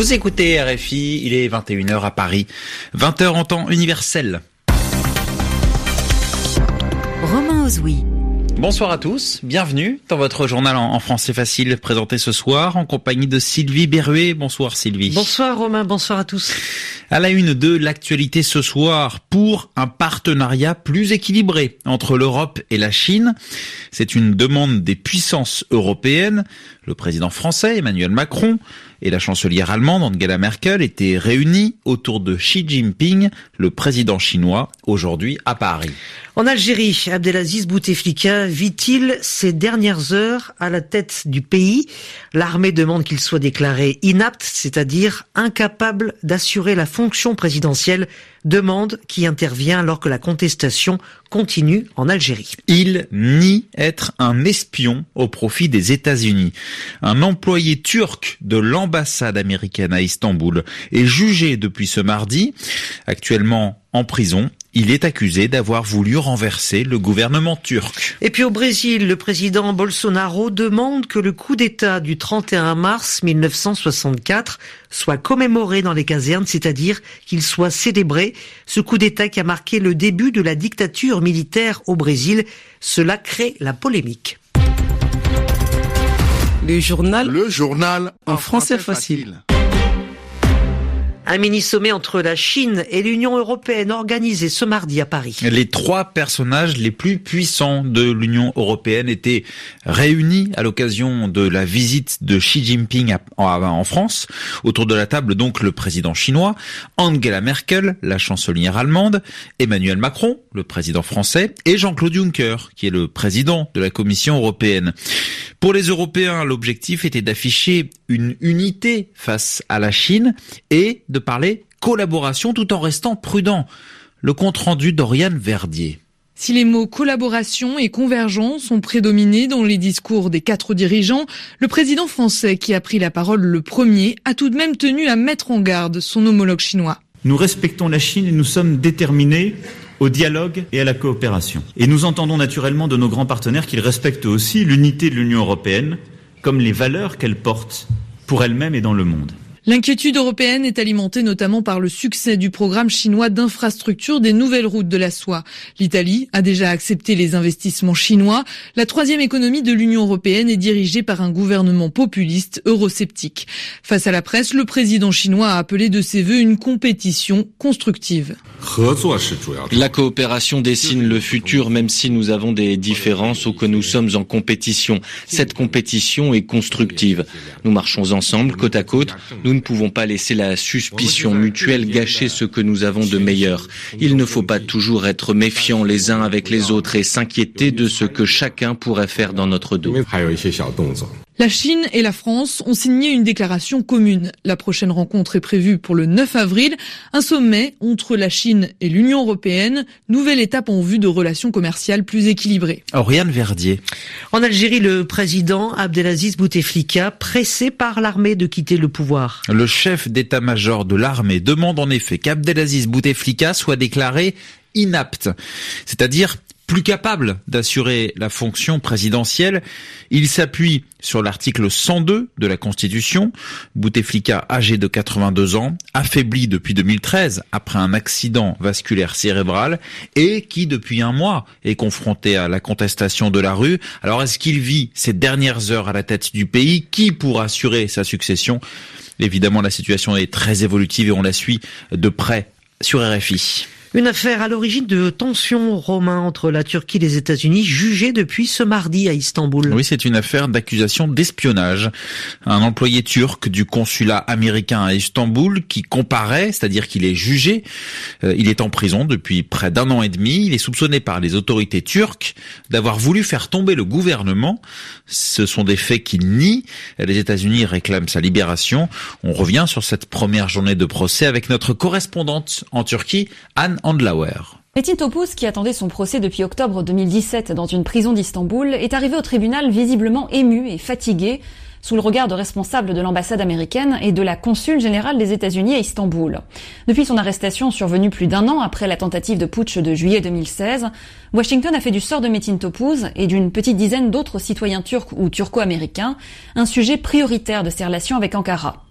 Vous écoutez RFI, il est 21h à Paris, 20h en temps universel. Romain Ozoui. Bonsoir à tous, bienvenue dans votre journal en français facile présenté ce soir en compagnie de Sylvie Berruet. Bonsoir Sylvie. Bonsoir Romain, bonsoir à tous. À la une de l'actualité ce soir pour un partenariat plus équilibré entre l'Europe et la Chine. C'est une demande des puissances européennes. Le président français Emmanuel Macron et la chancelière allemande Angela Merkel étaient réunis autour de Xi Jinping, le président chinois, aujourd'hui à Paris. En Algérie, Abdelaziz Bouteflika vit-il ces dernières heures à la tête du pays? L'armée demande qu'il soit déclaré inapte, c'est-à-dire incapable d'assurer la fonction présidentielle demande qui intervient alors que la contestation continue en Algérie. Il nie être un espion au profit des États-Unis. Un employé turc de l'ambassade américaine à Istanbul est jugé depuis ce mardi, actuellement en prison il est accusé d'avoir voulu renverser le gouvernement turc. Et puis au Brésil, le président Bolsonaro demande que le coup d'État du 31 mars 1964 soit commémoré dans les casernes, c'est-à-dire qu'il soit célébré. Ce coup d'État qui a marqué le début de la dictature militaire au Brésil, cela crée la polémique. Le journal, le journal en, français, facile. Un mini-sommet entre la Chine et l'Union européenne organisé ce mardi à Paris. Les trois personnages les plus puissants de l'Union européenne étaient réunis à l'occasion de la visite de Xi Jinping en France. Autour de la table, donc, le président chinois, Angela Merkel, la chancelière allemande, Emmanuel Macron, le président français, et Jean-Claude Juncker, qui est le président de la Commission européenne. Pour les Européens, l'objectif était d'afficher une unité face à la Chine et de parler collaboration tout en restant prudent. Le compte-rendu d'Oriane Verdier. Si les mots collaboration et convergence sont prédominés dans les discours des quatre dirigeants, le président français qui a pris la parole le premier a tout de même tenu à mettre en garde son homologue chinois. Nous respectons la Chine et nous sommes déterminés au dialogue et à la coopération. Et nous entendons naturellement de nos grands partenaires qu'ils respectent aussi l'unité de l'Union européenne comme les valeurs qu'elle porte pour elle-même et dans le monde. L'inquiétude européenne est alimentée notamment par le succès du programme chinois d'infrastructure des nouvelles routes de la soie. L'Italie a déjà accepté les investissements chinois. La troisième économie de l'Union européenne est dirigée par un gouvernement populiste eurosceptique. Face à la presse, le président chinois a appelé de ses voeux une compétition constructive. La coopération dessine le futur même si nous avons des différences ou que nous sommes en compétition. Cette compétition est constructive. Nous marchons ensemble, côte à côte. Ne pouvons pas laisser la suspicion mutuelle gâcher ce que nous avons de meilleur. Il ne faut pas toujours être méfiants les uns avec les autres et s'inquiéter de ce que chacun pourrait faire dans notre dos. La Chine et la France ont signé une déclaration commune. La prochaine rencontre est prévue pour le 9 avril, un sommet entre la Chine et l'Union européenne, nouvelle étape en vue de relations commerciales plus équilibrées. Oriane Verdier. En Algérie, le président Abdelaziz Bouteflika, pressé par l'armée de quitter le pouvoir. Le chef d'état-major de l'armée demande en effet qu'Abdelaziz Bouteflika soit déclaré inapte, c'est-à-dire plus capable d'assurer la fonction présidentielle. Il s'appuie sur l'article 102 de la Constitution. Bouteflika, âgé de 82 ans, affaibli depuis 2013 après un accident vasculaire cérébral et qui depuis un mois est confronté à la contestation de la rue. Alors est-ce qu'il vit ces dernières heures à la tête du pays? Qui pourra assurer sa succession? Évidemment, la situation est très évolutive et on la suit de près sur RFI. Une affaire à l'origine de tensions romains entre la Turquie et les États-Unis, jugée depuis ce mardi à Istanbul. Oui, c'est une affaire d'accusation d'espionnage. Un employé turc du consulat américain à Istanbul qui comparaît, c'est-à-dire qu'il est jugé. Euh, il est en prison depuis près d'un an et demi. Il est soupçonné par les autorités turques d'avoir voulu faire tomber le gouvernement. Ce sont des faits qu'il nie. Les États-Unis réclament sa libération. On revient sur cette première journée de procès avec notre correspondante en Turquie, Anne Andlauer. Metin Topuz, qui attendait son procès depuis octobre 2017 dans une prison d'Istanbul, est arrivé au tribunal visiblement ému et fatigué sous le regard de responsables de l'ambassade américaine et de la consul générale des États-Unis à Istanbul. Depuis son arrestation survenue plus d'un an après la tentative de putsch de juillet 2016, Washington a fait du sort de Metin Topuz et d'une petite dizaine d'autres citoyens turcs ou turco-américains un sujet prioritaire de ses relations avec Ankara.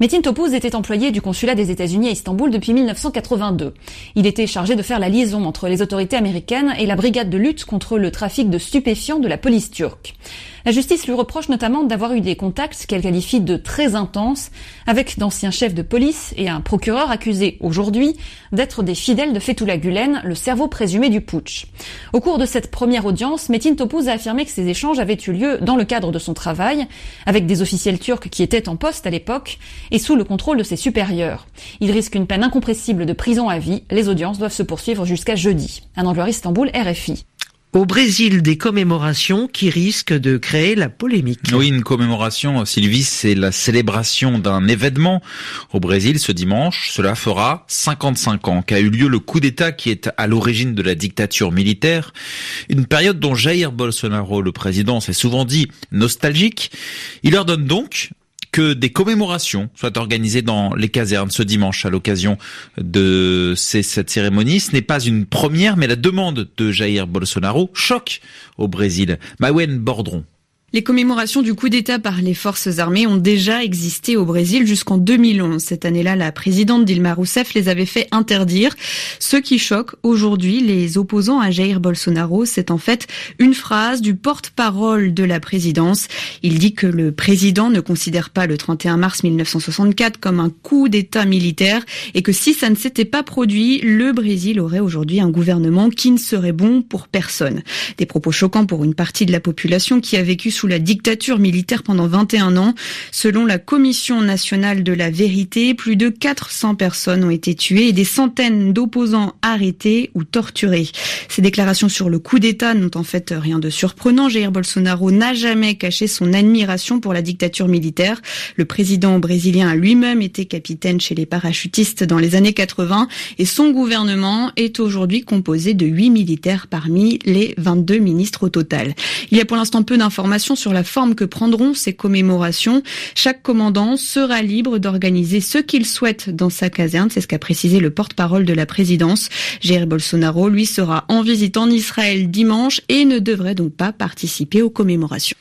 Metin Topuz était employé du consulat des États-Unis à Istanbul depuis 1982. Il était chargé de faire la liaison entre les autorités américaines et la brigade de lutte contre le trafic de stupéfiants de la police turque. La justice lui reproche notamment d'avoir eu des contacts qu'elle qualifie de très intenses avec d'anciens chefs de police et un procureur accusé aujourd'hui d'être des fidèles de Fethullah Gulen, le cerveau présumé du putsch. Au cours de cette première audience, Metin Topuz a affirmé que ces échanges avaient eu lieu dans le cadre de son travail, avec des officiels turcs qui étaient en poste à l'époque et sous le contrôle de ses supérieurs. Il risque une peine incompressible de prison à vie. Les audiences doivent se poursuivre jusqu'à jeudi. Un Angleur Istanbul, RFI. Au Brésil, des commémorations qui risquent de créer la polémique. Oui, une commémoration, Sylvie, c'est la célébration d'un événement au Brésil ce dimanche. Cela fera 55 ans qu'a eu lieu le coup d'État qui est à l'origine de la dictature militaire. Une période dont Jair Bolsonaro, le président, s'est souvent dit nostalgique. Il leur donne donc que des commémorations soient organisées dans les casernes ce dimanche à l'occasion de cette cérémonie. Ce n'est pas une première, mais la demande de Jair Bolsonaro choque au Brésil. Mawen Bordron. Les commémorations du coup d'État par les forces armées ont déjà existé au Brésil jusqu'en 2011. Cette année-là, la présidente Dilma Rousseff les avait fait interdire. Ce qui choque aujourd'hui les opposants à Jair Bolsonaro, c'est en fait une phrase du porte-parole de la présidence. Il dit que le président ne considère pas le 31 mars 1964 comme un coup d'État militaire et que si ça ne s'était pas produit, le Brésil aurait aujourd'hui un gouvernement qui ne serait bon pour personne. Des propos choquants pour une partie de la population qui a vécu sous la dictature militaire pendant 21 ans. Selon la Commission nationale de la vérité, plus de 400 personnes ont été tuées et des centaines d'opposants arrêtés ou torturés. Ces déclarations sur le coup d'État n'ont en fait rien de surprenant. Jair Bolsonaro n'a jamais caché son admiration pour la dictature militaire. Le président brésilien a lui-même été capitaine chez les parachutistes dans les années 80 et son gouvernement est aujourd'hui composé de 8 militaires parmi les 22 ministres au total. Il y a pour l'instant peu d'informations sur la forme que prendront ces commémorations. Chaque commandant sera libre d'organiser ce qu'il souhaite dans sa caserne. C'est ce qu'a précisé le porte-parole de la présidence. Jair Bolsonaro, lui, sera en visite en Israël dimanche et ne devrait donc pas participer aux commémorations.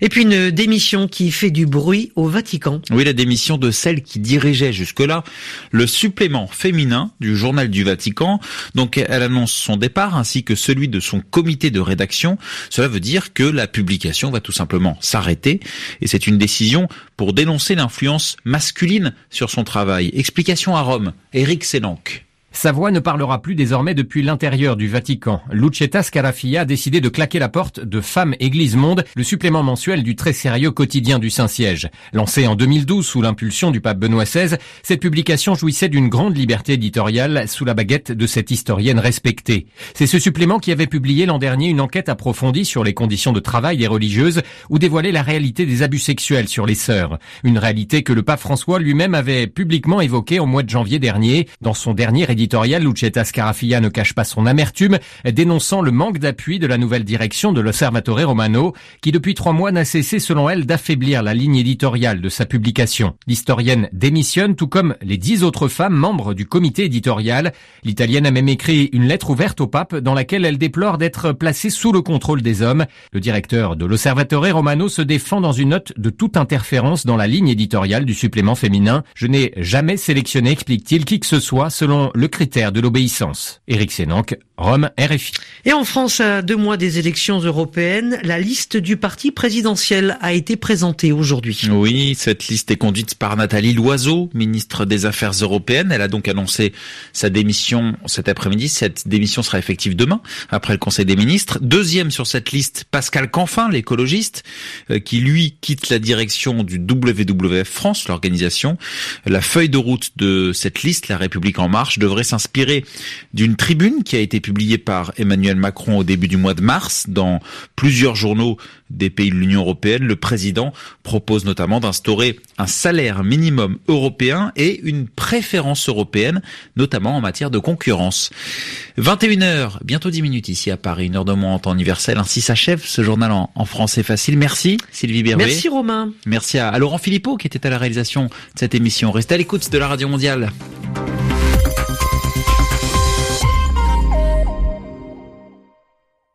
Et puis une démission qui fait du bruit au Vatican. Oui, la démission de celle qui dirigeait jusque-là le supplément féminin du journal du Vatican. Donc elle annonce son départ ainsi que celui de son comité de rédaction. Cela veut dire que la publication va tout simplement s'arrêter et c'est une décision pour dénoncer l'influence masculine sur son travail. Explication à Rome, Eric Sénanque. Sa voix ne parlera plus désormais depuis l'intérieur du Vatican. Lucetta Scarafia a décidé de claquer la porte de Femmes Église Monde, le supplément mensuel du très sérieux quotidien du Saint-Siège. Lancé en 2012 sous l'impulsion du pape Benoît XVI, cette publication jouissait d'une grande liberté éditoriale sous la baguette de cette historienne respectée. C'est ce supplément qui avait publié l'an dernier une enquête approfondie sur les conditions de travail des religieuses ou dévoilé la réalité des abus sexuels sur les sœurs. Une réalité que le pape François lui-même avait publiquement évoquée au mois de janvier dernier dans son dernier éditorial éditorial, Lucetta Scarafia ne cache pas son amertume, dénonçant le manque d'appui de la nouvelle direction de l'Osservatore Romano, qui depuis trois mois n'a cessé, selon elle, d'affaiblir la ligne éditoriale de sa publication. L'historienne démissionne, tout comme les dix autres femmes membres du comité éditorial. L'italienne a même écrit une lettre ouverte au pape dans laquelle elle déplore d'être placée sous le contrôle des hommes. Le directeur de l'Osservatore Romano se défend dans une note de toute interférence dans la ligne éditoriale du supplément féminin. Je n'ai jamais sélectionné, explique-t-il, qui que ce soit selon le critère de l'obéissance. Éric Sénanque, Rome, RFI. Et en France, à deux mois des élections européennes, la liste du parti présidentiel a été présentée aujourd'hui. Oui, cette liste est conduite par Nathalie Loiseau, ministre des Affaires européennes. Elle a donc annoncé sa démission cet après-midi. Cette démission sera effective demain, après le Conseil des ministres. Deuxième sur cette liste, Pascal Canfin, l'écologiste, euh, qui lui quitte la direction du WWF France, l'organisation. La feuille de route de cette liste, La République en marche, devrait s'inspirer d'une tribune qui a été publiée par Emmanuel Macron au début du mois de mars dans plusieurs journaux des pays de l'Union européenne. Le président propose notamment d'instaurer un salaire minimum européen et une préférence européenne, notamment en matière de concurrence. 21h, bientôt 10 minutes ici à Paris, une heure de moins en temps universel. Ainsi s'achève ce journal en, français facile. Merci Sylvie Berruet. Merci Romain. Merci à, à Laurent Philippot qui était à la réalisation de cette émission. Restez à l'écoute de la Radio Mondiale.